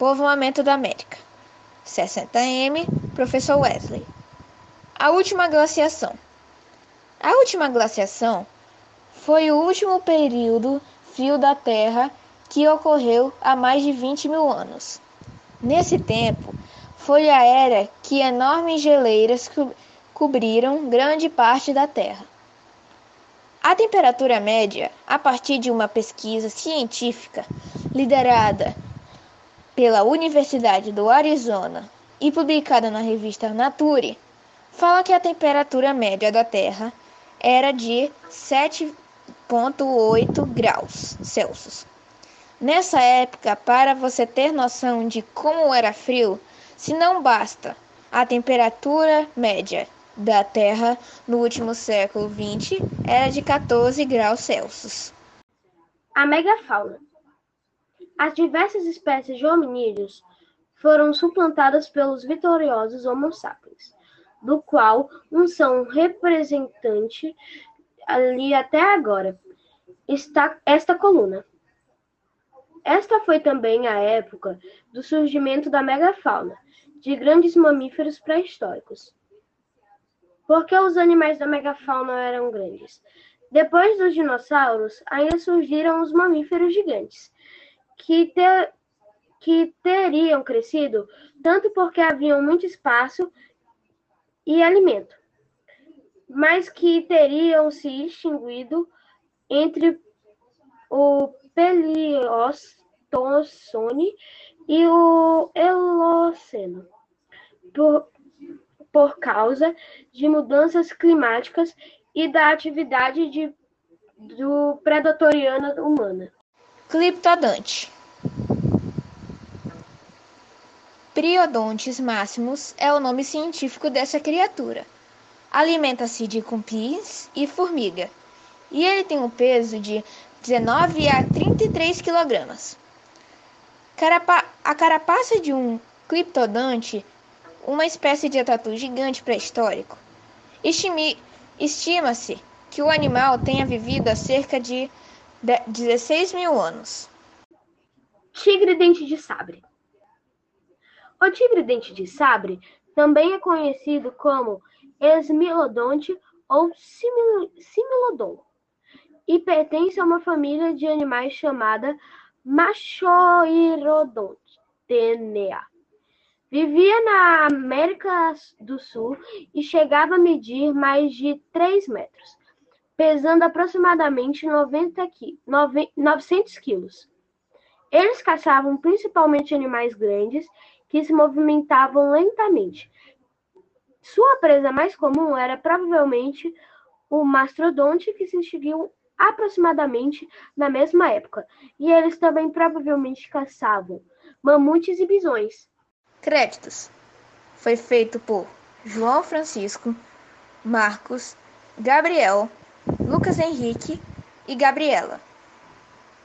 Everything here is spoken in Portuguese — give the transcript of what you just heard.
Povoamento da América. 60M, Professor Wesley. A última glaciação. A última glaciação foi o último período frio da Terra que ocorreu há mais de 20 mil anos. Nesse tempo, foi a era que enormes geleiras co cobriram grande parte da Terra. A temperatura média, a partir de uma pesquisa científica liderada pela Universidade do Arizona e publicada na revista Nature, fala que a temperatura média da Terra era de 7,8 graus Celsius. Nessa época, para você ter noção de como era frio, se não basta a temperatura média da Terra no último século XX era de 14 graus Celsius. A megafauna. As diversas espécies de hominídeos foram suplantadas pelos vitoriosos Homo sapiens, do qual um são representante ali até agora. Está esta coluna. Esta foi também a época do surgimento da megafauna, de grandes mamíferos pré-históricos. Porque os animais da megafauna eram grandes. Depois dos dinossauros, ainda surgiram os mamíferos gigantes, que, te, que teriam crescido tanto porque haviam muito espaço e alimento, mas que teriam se extinguido entre o Pleiocene e o Eoceno. Por, por causa de mudanças climáticas e da atividade de, do predatoriana humana. Cliptodonte Priodontes maximus é o nome científico dessa criatura. Alimenta-se de cupins e formiga, e ele tem um peso de 19 a 33 kg. Carapa a carapaça de um cliptodonte uma espécie de tatu gigante pré-histórico. Estima-se que o animal tenha vivido há cerca de 16 mil anos. Tigre dente de sabre. O tigre dente de sabre também é conhecido como esmilodonte ou similodon e pertence a uma família de animais chamada Machoirodontenea. Vivia na América do Sul e chegava a medir mais de 3 metros, pesando aproximadamente 90 qui 900 quilos. Eles caçavam principalmente animais grandes que se movimentavam lentamente. Sua presa mais comum era provavelmente o mastodonte, que se extinguiu aproximadamente na mesma época, e eles também provavelmente caçavam mamutes e bisões. Créditos: Foi feito por João Francisco, Marcos, Gabriel, Lucas Henrique e Gabriela.